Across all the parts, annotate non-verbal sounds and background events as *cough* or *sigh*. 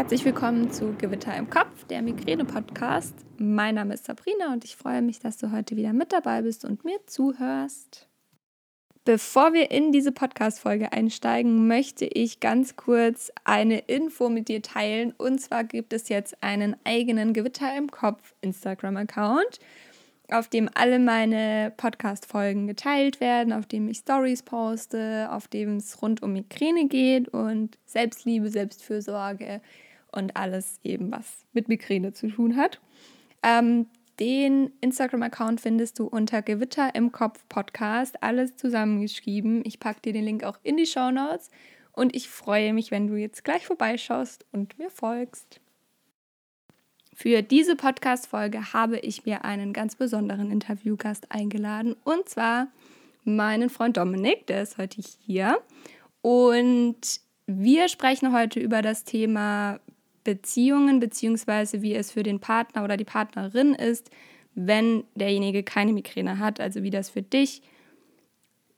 Herzlich willkommen zu Gewitter im Kopf, der Migräne-Podcast. Mein Name ist Sabrina und ich freue mich, dass du heute wieder mit dabei bist und mir zuhörst. Bevor wir in diese Podcast-Folge einsteigen, möchte ich ganz kurz eine Info mit dir teilen. Und zwar gibt es jetzt einen eigenen Gewitter im Kopf Instagram-Account, auf dem alle meine Podcast-Folgen geteilt werden, auf dem ich Stories poste, auf dem es rund um Migräne geht und Selbstliebe, Selbstfürsorge und alles eben, was mit Migräne zu tun hat. Ähm, den Instagram-Account findest du unter Gewitter im Kopf Podcast, alles zusammengeschrieben. Ich packe dir den Link auch in die Show Notes und ich freue mich, wenn du jetzt gleich vorbeischaust und mir folgst. Für diese Podcast-Folge habe ich mir einen ganz besonderen Interviewgast eingeladen und zwar meinen Freund Dominik, der ist heute hier. Und wir sprechen heute über das Thema Beziehungen beziehungsweise wie es für den Partner oder die Partnerin ist, wenn derjenige keine Migräne hat, also wie das für dich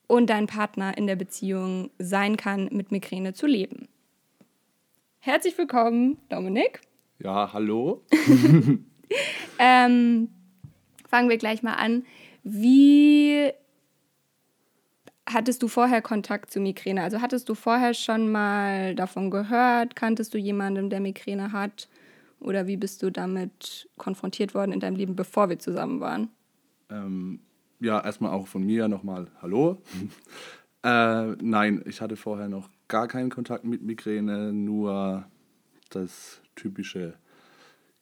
und dein Partner in der Beziehung sein kann, mit Migräne zu leben. Herzlich willkommen, Dominik. Ja, hallo. *laughs* ähm, fangen wir gleich mal an. Wie hattest du vorher Kontakt zu Migräne? Also hattest du vorher schon mal davon gehört? Kanntest du jemanden, der Migräne hat? Oder wie bist du damit konfrontiert worden in deinem Leben, bevor wir zusammen waren? Ähm, ja, erstmal auch von mir nochmal Hallo. *laughs* äh, nein, ich hatte vorher noch gar keinen Kontakt mit Migräne, nur das typische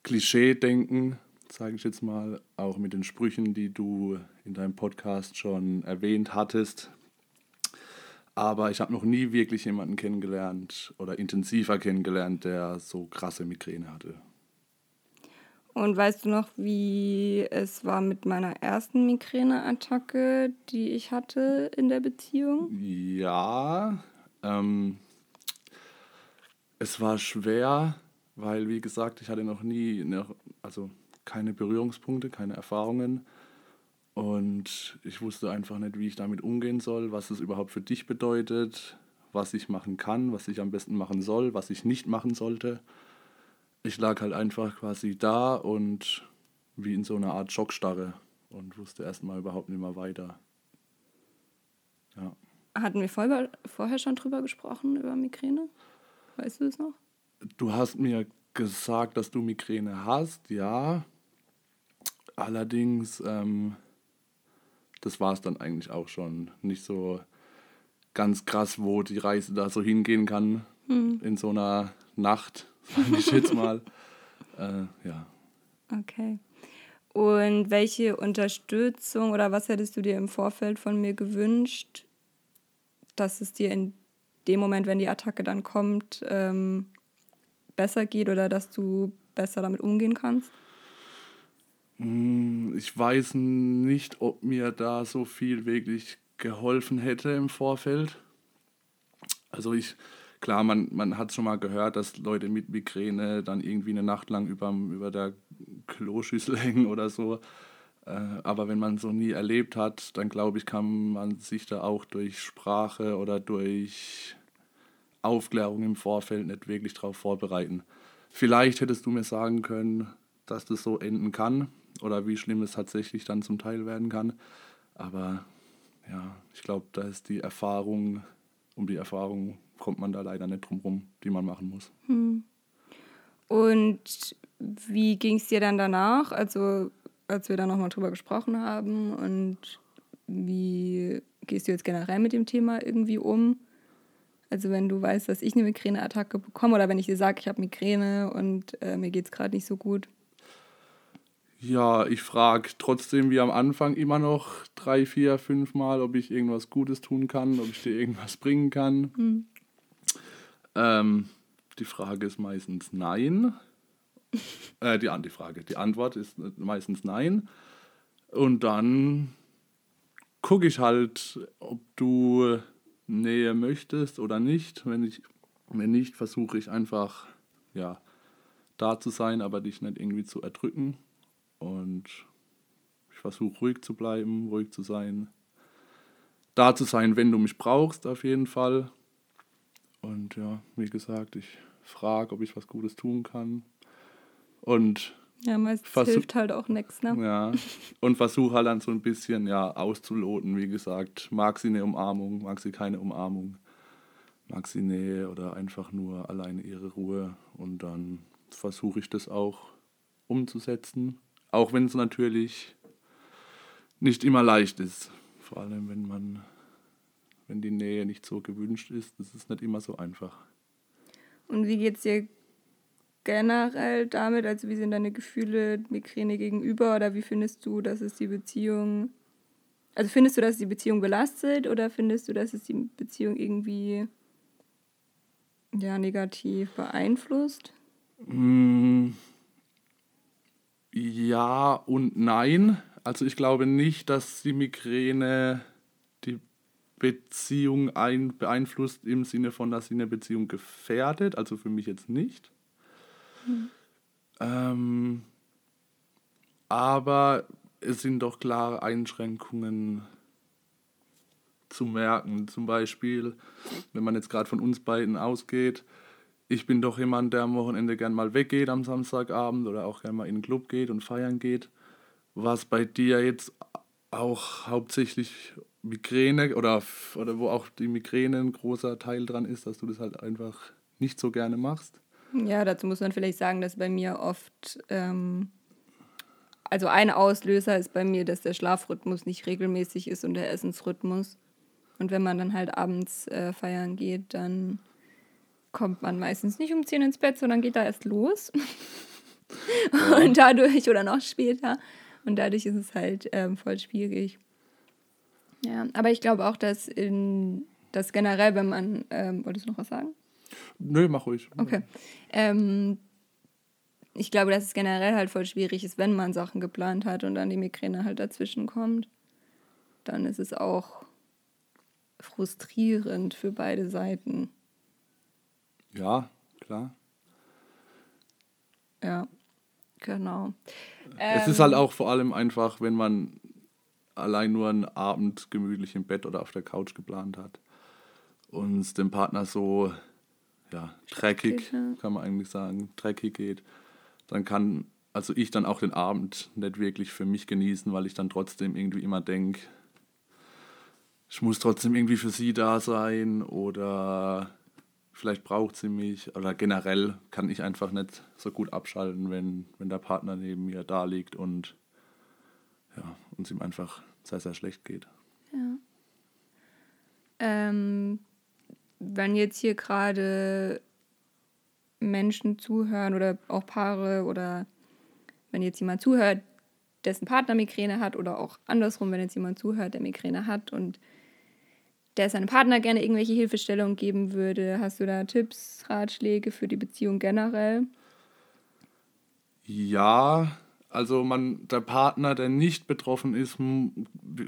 Klischee-Denken, sage ich jetzt mal, auch mit den Sprüchen, die du in deinem Podcast schon erwähnt hattest, aber ich habe noch nie wirklich jemanden kennengelernt oder intensiver kennengelernt, der so krasse Migräne hatte. Und weißt du noch, wie es war mit meiner ersten Migräneattacke, die ich hatte in der Beziehung? Ja, ähm, es war schwer, weil, wie gesagt, ich hatte noch nie, also keine Berührungspunkte, keine Erfahrungen. Und ich wusste einfach nicht, wie ich damit umgehen soll, was es überhaupt für dich bedeutet, was ich machen kann, was ich am besten machen soll, was ich nicht machen sollte. Ich lag halt einfach quasi da und wie in so einer Art Schockstarre und wusste erstmal überhaupt nicht mehr weiter. Ja. Hatten wir vorher, vorher schon drüber gesprochen, über Migräne? Weißt du es noch? Du hast mir gesagt, dass du Migräne hast, ja. Allerdings ähm, das war es dann eigentlich auch schon. Nicht so ganz krass, wo die Reise da so hingehen kann hm. in so einer Nacht, *laughs* sage ich jetzt mal. äh, ja. Okay. Und welche Unterstützung oder was hättest du dir im Vorfeld von mir gewünscht, dass es dir in dem Moment, wenn die Attacke dann kommt, ähm, besser geht oder dass du besser damit umgehen kannst? Hm, ich weiß nicht, ob mir da so viel wirklich geholfen hätte im Vorfeld. Also ich, klar, man, man hat schon mal gehört, dass Leute mit Migräne dann irgendwie eine Nacht lang über, über der Kloschüssel *laughs* hängen oder so. Äh, aber wenn man so nie erlebt hat, dann glaube ich, kann man sich da auch durch Sprache oder durch Aufklärung im Vorfeld nicht wirklich darauf vorbereiten. Vielleicht hättest du mir sagen können, dass das so enden kann oder wie schlimm es tatsächlich dann zum Teil werden kann. Aber ja, ich glaube, da ist die Erfahrung, um die Erfahrung kommt man da leider nicht drum rum, die man machen muss. Hm. Und wie ging es dir dann danach, also als wir da nochmal drüber gesprochen haben und wie gehst du jetzt generell mit dem Thema irgendwie um? Also wenn du weißt, dass ich eine Migräneattacke bekomme oder wenn ich dir sage, ich habe Migräne und äh, mir geht es gerade nicht so gut, ja, ich frage trotzdem wie am Anfang immer noch drei, vier, fünf Mal, ob ich irgendwas Gutes tun kann, ob ich dir irgendwas bringen kann. Mhm. Ähm, die Frage ist meistens nein. *laughs* äh, die, die Frage, die Antwort ist meistens nein. Und dann gucke ich halt, ob du Nähe möchtest oder nicht. Wenn, ich, wenn nicht, versuche ich einfach, ja, da zu sein, aber dich nicht irgendwie zu erdrücken. Und ich versuche ruhig zu bleiben, ruhig zu sein. Da zu sein, wenn du mich brauchst, auf jeden Fall. Und ja, wie gesagt, ich frage, ob ich was Gutes tun kann. Und ja, meistens hilft halt auch nichts, ne? Ja. Und versuche halt dann so ein bisschen ja auszuloten, wie gesagt. Mag sie eine Umarmung, mag sie keine Umarmung, mag sie Nähe oder einfach nur alleine ihre Ruhe. Und dann versuche ich das auch umzusetzen. Auch wenn es natürlich nicht immer leicht ist. Vor allem, wenn man, wenn die Nähe nicht so gewünscht ist, das ist nicht immer so einfach. Und wie geht's dir generell damit? Also wie sind deine Gefühle Migräne gegenüber oder wie findest du, dass es die Beziehung, also findest du, dass es die Beziehung belastet oder findest du, dass es die Beziehung irgendwie ja, negativ beeinflusst? Mm, ja und nein. Also ich glaube nicht, dass die Migräne die Beziehung ein, beeinflusst im Sinne von, dass sie eine Beziehung gefährdet. Also für mich jetzt nicht. Hm. Ähm, aber es sind doch klare Einschränkungen zu merken. Zum Beispiel, wenn man jetzt gerade von uns beiden ausgeht, ich bin doch jemand, der am Wochenende gern mal weggeht am Samstagabend oder auch gern mal in den Club geht und feiern geht. Was bei dir jetzt auch hauptsächlich Migräne oder, oder wo auch die Migräne ein großer Teil dran ist, dass du das halt einfach nicht so gerne machst. Ja, dazu muss man vielleicht sagen, dass bei mir oft, ähm, also ein Auslöser ist bei mir, dass der Schlafrhythmus nicht regelmäßig ist und der Essensrhythmus. Und wenn man dann halt abends äh, feiern geht, dann kommt man meistens nicht um 10 ins Bett, sondern geht da erst los. Ja. Und dadurch, oder noch später. Und dadurch ist es halt ähm, voll schwierig. Ja, aber ich glaube auch, dass in dass generell, wenn man, ähm, wolltest du noch was sagen? Nö, mach ruhig. Okay. Ähm, ich glaube, dass es generell halt voll schwierig ist, wenn man Sachen geplant hat und dann die Migräne halt dazwischen kommt. Dann ist es auch frustrierend für beide Seiten. Ja, klar. Ja, genau. Es ähm, ist halt auch vor allem einfach, wenn man allein nur einen Abend gemütlich im Bett oder auf der Couch geplant hat und es dem Partner so ja, dreckig, kann man eigentlich sagen, dreckig geht, dann kann also ich dann auch den Abend nicht wirklich für mich genießen, weil ich dann trotzdem irgendwie immer denke, ich muss trotzdem irgendwie für sie da sein oder vielleicht braucht sie mich oder generell kann ich einfach nicht so gut abschalten, wenn, wenn der Partner neben mir da liegt und ja, uns ihm einfach sehr, sehr schlecht geht. Ja. Ähm, wenn jetzt hier gerade Menschen zuhören oder auch Paare oder wenn jetzt jemand zuhört, dessen Partner Migräne hat oder auch andersrum, wenn jetzt jemand zuhört, der Migräne hat und der seinem Partner gerne irgendwelche Hilfestellungen geben würde, hast du da Tipps, Ratschläge für die Beziehung generell? Ja, also man, der Partner, der nicht betroffen ist,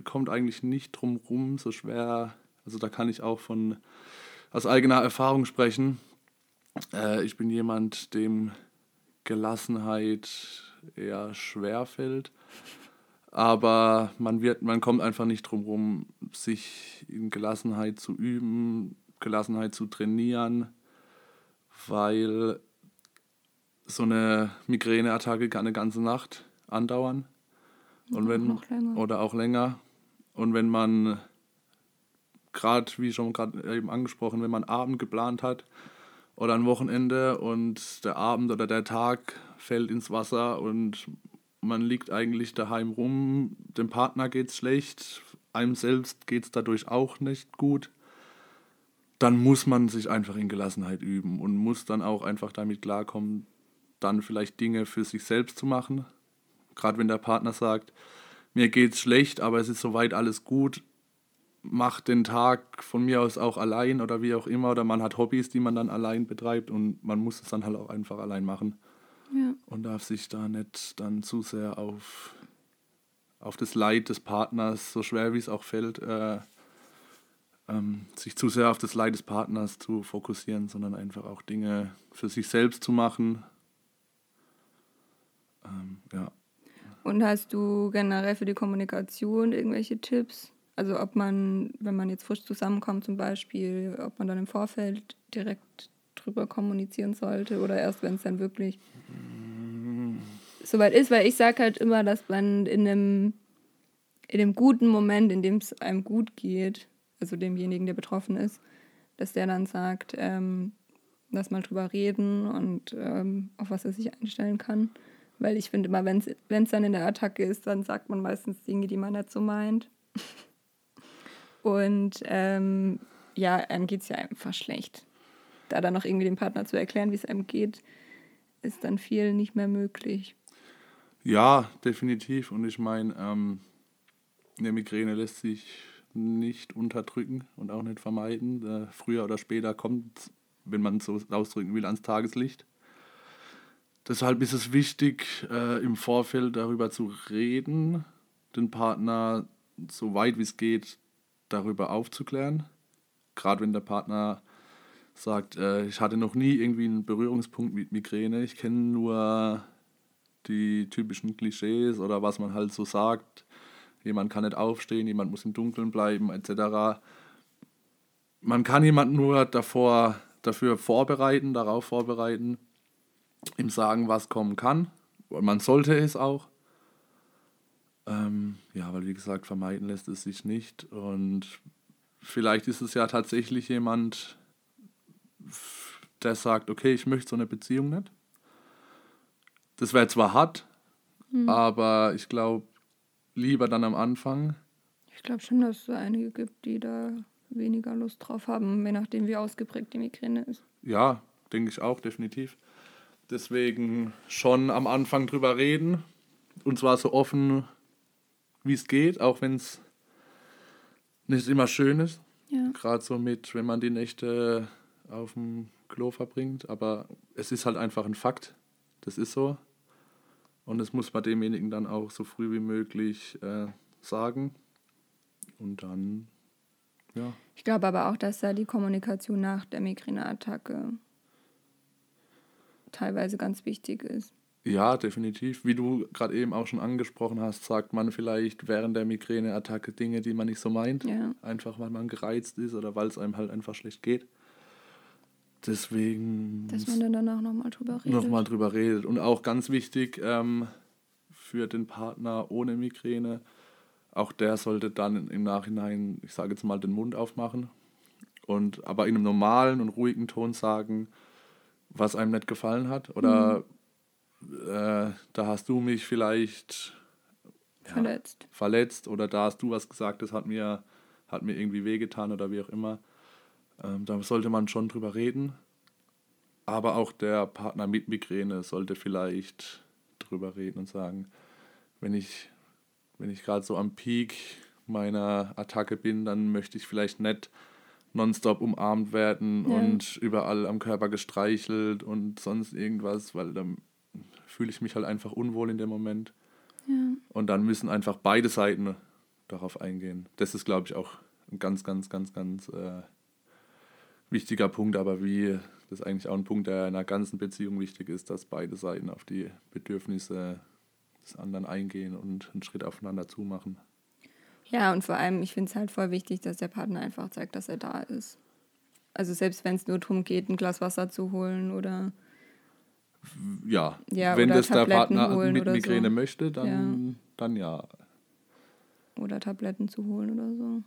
kommt eigentlich nicht drum rum, so schwer. Also da kann ich auch von aus eigener Erfahrung sprechen. Äh, ich bin jemand, dem Gelassenheit eher schwer fällt. Aber man, wird, man kommt einfach nicht drum rum, sich in Gelassenheit zu üben, Gelassenheit zu trainieren, weil so eine Migräneattacke kann eine ganze Nacht andauern. Und wenn, auch oder auch länger. Und wenn man gerade, wie schon gerade eben angesprochen, wenn man Abend geplant hat oder ein Wochenende und der Abend oder der Tag fällt ins Wasser und man liegt eigentlich daheim rum, dem Partner geht's schlecht, einem selbst geht's dadurch auch nicht gut, dann muss man sich einfach in Gelassenheit üben und muss dann auch einfach damit klarkommen, dann vielleicht Dinge für sich selbst zu machen. Gerade wenn der Partner sagt, mir geht's schlecht, aber es ist soweit alles gut, macht den Tag von mir aus auch allein oder wie auch immer. Oder man hat Hobbys, die man dann allein betreibt und man muss es dann halt auch einfach allein machen. Ja. Und darf sich da nicht dann zu sehr auf, auf das Leid des Partners, so schwer wie es auch fällt, äh, ähm, sich zu sehr auf das Leid des Partners zu fokussieren, sondern einfach auch Dinge für sich selbst zu machen. Ähm, ja. Und hast du generell für die Kommunikation irgendwelche Tipps? Also ob man, wenn man jetzt frisch zusammenkommt zum Beispiel, ob man dann im Vorfeld direkt drüber kommunizieren sollte oder erst, wenn es dann wirklich soweit ist, weil ich sage halt immer, dass man in einem, in einem guten Moment, in dem es einem gut geht, also demjenigen, der betroffen ist, dass der dann sagt, ähm, lass mal drüber reden und ähm, auf was er sich einstellen kann. Weil ich finde immer, wenn es dann in der Attacke ist, dann sagt man meistens Dinge, die man so meint. *laughs* und ähm, ja, einem geht es ja einfach schlecht. Da dann noch irgendwie dem Partner zu erklären, wie es einem geht, ist dann viel nicht mehr möglich. Ja, definitiv. Und ich meine, ähm, eine Migräne lässt sich nicht unterdrücken und auch nicht vermeiden. Äh, früher oder später kommt, wenn man es so ausdrücken will, ans Tageslicht. Deshalb ist es wichtig, äh, im Vorfeld darüber zu reden, den Partner so weit wie es geht darüber aufzuklären. Gerade wenn der Partner sagt, äh, ich hatte noch nie irgendwie einen Berührungspunkt mit Migräne, ich kenne nur die typischen Klischees oder was man halt so sagt. Jemand kann nicht aufstehen, jemand muss im Dunkeln bleiben, etc. Man kann jemanden nur davor, dafür vorbereiten, darauf vorbereiten, ihm sagen, was kommen kann. Und man sollte es auch. Ähm, ja, weil wie gesagt, vermeiden lässt es sich nicht. Und vielleicht ist es ja tatsächlich jemand, der sagt, okay, ich möchte so eine Beziehung nicht. Das wäre zwar hart, hm. aber ich glaube, lieber dann am Anfang. Ich glaube schon, dass es einige gibt, die da weniger Lust drauf haben, je nachdem, wie ausgeprägt die Migräne ist. Ja, denke ich auch, definitiv. Deswegen schon am Anfang drüber reden. Und zwar so offen, wie es geht, auch wenn es nicht immer schön ist. Ja. Gerade so mit, wenn man die Nächte auf dem Klo verbringt. Aber es ist halt einfach ein Fakt. Das ist so. Und das muss man demjenigen dann auch so früh wie möglich äh, sagen. Und dann, ja. Ich glaube aber auch, dass da die Kommunikation nach der Migräneattacke teilweise ganz wichtig ist. Ja, definitiv. Wie du gerade eben auch schon angesprochen hast, sagt man vielleicht während der Migräneattacke Dinge, die man nicht so meint. Ja. Einfach weil man gereizt ist oder weil es einem halt einfach schlecht geht. Deswegen. Dass man dann danach nochmal drüber redet. Nochmal drüber redet. Und auch ganz wichtig ähm, für den Partner ohne Migräne, auch der sollte dann im Nachhinein, ich sage jetzt mal, den Mund aufmachen. Und aber in einem normalen und ruhigen Ton sagen, was einem nicht gefallen hat. Oder mhm. äh, da hast du mich vielleicht ja, verletzt. verletzt. Oder da hast du was gesagt, das hat mir, hat mir irgendwie wehgetan oder wie auch immer. Ähm, da sollte man schon drüber reden. Aber auch der Partner mit Migräne sollte vielleicht drüber reden und sagen, wenn ich, wenn ich gerade so am Peak meiner Attacke bin, dann möchte ich vielleicht nicht nonstop umarmt werden ja. und überall am Körper gestreichelt und sonst irgendwas, weil dann fühle ich mich halt einfach unwohl in dem Moment. Ja. Und dann müssen einfach beide Seiten darauf eingehen. Das ist, glaube ich, auch ein ganz, ganz, ganz, ganz äh, wichtiger Punkt, aber wie das ist eigentlich auch ein Punkt, der in einer ganzen Beziehung wichtig ist, dass beide Seiten auf die Bedürfnisse des anderen eingehen und einen Schritt aufeinander zumachen. Ja, und vor allem, ich finde es halt voll wichtig, dass der Partner einfach zeigt, dass er da ist. Also selbst wenn es nur darum geht, ein Glas Wasser zu holen oder ja, ja wenn das der Partner mit Migräne so. möchte, dann ja. dann ja. Oder Tabletten zu holen oder so.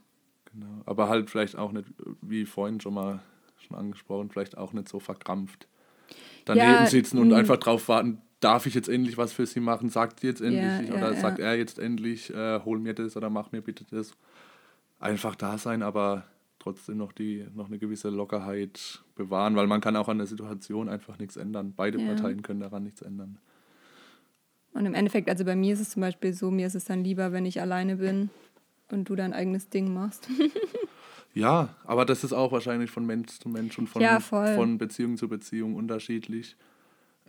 Genau, aber halt vielleicht auch nicht, wie vorhin schon mal schon angesprochen, vielleicht auch nicht so verkrampft daneben ja, sitzen und einfach drauf warten, darf ich jetzt endlich was für sie machen, sagt sie jetzt endlich ja, oder ja, sagt er jetzt endlich, äh, hol mir das oder mach mir bitte das. Einfach da sein, aber trotzdem noch die noch eine gewisse Lockerheit bewahren, weil man kann auch an der Situation einfach nichts ändern. Beide Parteien können daran nichts ändern. Und im Endeffekt, also bei mir ist es zum Beispiel so, mir ist es dann lieber, wenn ich alleine bin und du dein eigenes Ding machst. *laughs* ja, aber das ist auch wahrscheinlich von Mensch zu Mensch und von, ja, von Beziehung zu Beziehung unterschiedlich.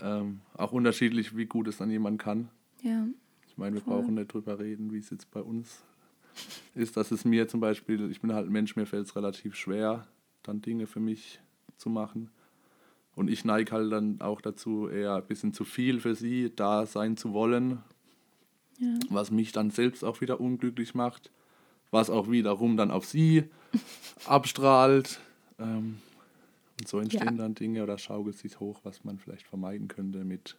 Ähm, auch unterschiedlich, wie gut es dann jemand kann. Ja. Ich meine, wir voll. brauchen nicht drüber reden, wie es jetzt bei uns ist. Dass es mir zum Beispiel, ich bin halt ein Mensch, mir fällt es relativ schwer, dann Dinge für mich zu machen. Und ich neige halt dann auch dazu, eher ein bisschen zu viel für sie da sein zu wollen, ja. was mich dann selbst auch wieder unglücklich macht, was auch wiederum dann auf sie *laughs* abstrahlt. Ähm, Und so entstehen ja. dann Dinge oder schaukelt sich hoch, was man vielleicht vermeiden könnte mit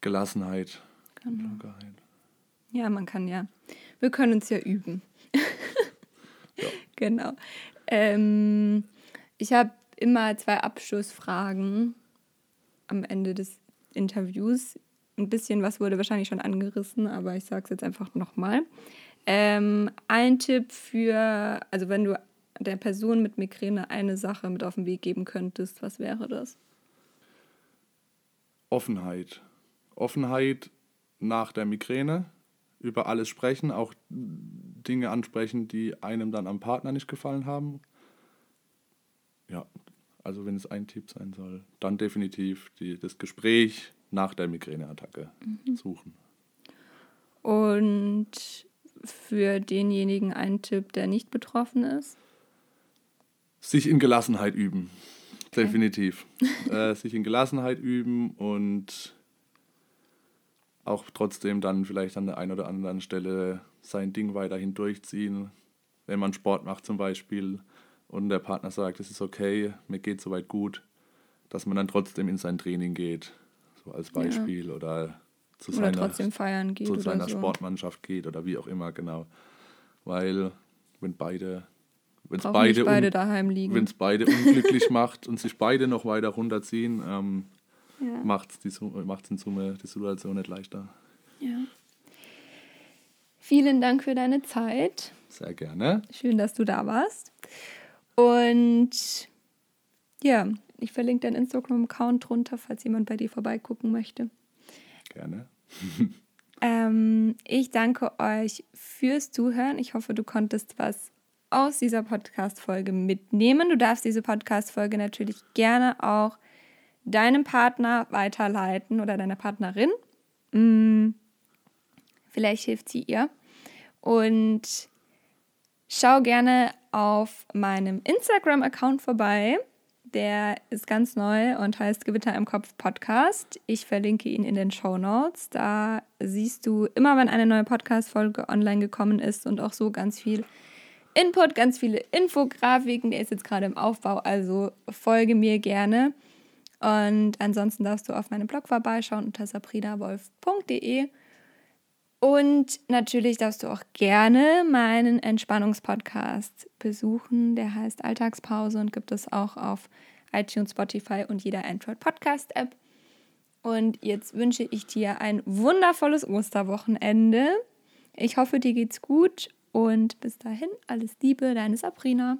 Gelassenheit genau. und Lockerheit. Ja, man kann ja. Wir können es ja üben. ja. *laughs* Genau. Ähm, ich habe immer zwei Abschlussfragen am Ende des Interviews. Ein bisschen was wurde wahrscheinlich schon angerissen, aber ich sage es jetzt einfach nochmal. Ähm, ein Tipp für, also wenn du der Person mit Migräne eine Sache mit auf den Weg geben könntest, was wäre das? Offenheit. Offenheit nach der Migräne, über alles sprechen, auch Dinge ansprechen, die einem dann am Partner nicht gefallen haben. Ja, also wenn es ein Tipp sein soll, dann definitiv die, das Gespräch nach der Migräneattacke mhm. suchen. Und für denjenigen ein Tipp, der nicht betroffen ist? Sich in Gelassenheit üben. Okay. Definitiv. *laughs* äh, sich in Gelassenheit üben und auch trotzdem dann vielleicht an der einen oder anderen Stelle sein Ding weiterhin durchziehen. Wenn man Sport macht zum Beispiel und der Partner sagt, es ist okay, mir geht soweit gut, dass man dann trotzdem in sein Training geht, so als Beispiel ja. oder zu oder seiner, trotzdem feiern geht zu seiner so. Sportmannschaft geht oder wie auch immer, genau. Weil wenn beide wenn es beide, beide daheim liegen. Wenn es beide unglücklich *laughs* macht und sich beide noch weiter runterziehen, ähm, ja. macht es in Summe die Situation nicht leichter. Ja. Vielen Dank für deine Zeit. Sehr gerne. Schön, dass du da warst. Und ja, ich verlinke deinen Instagram-Account drunter, falls jemand bei dir vorbeigucken möchte. Gerne. ähm, ich danke euch fürs Zuhören. Ich hoffe, du konntest was aus dieser Podcast-Folge mitnehmen. Du darfst diese Podcast-Folge natürlich gerne auch deinem Partner weiterleiten oder deiner Partnerin. Hm, vielleicht hilft sie ihr. Und schau gerne auf meinem Instagram-Account vorbei. Der ist ganz neu und heißt Gewitter im Kopf Podcast. Ich verlinke ihn in den Show Notes. Da siehst du immer, wenn eine neue Podcast-Folge online gekommen ist und auch so ganz viel Input, ganz viele Infografiken. Der ist jetzt gerade im Aufbau, also folge mir gerne. Und ansonsten darfst du auf meinem Blog vorbeischauen unter sabrinawolf.de. Und natürlich darfst du auch gerne meinen Entspannungspodcast besuchen. Der heißt Alltagspause und gibt es auch auf iTunes, Spotify und jeder Android Podcast App. Und jetzt wünsche ich dir ein wundervolles Osterwochenende. Ich hoffe, dir geht's gut und bis dahin alles Liebe, deine Sabrina.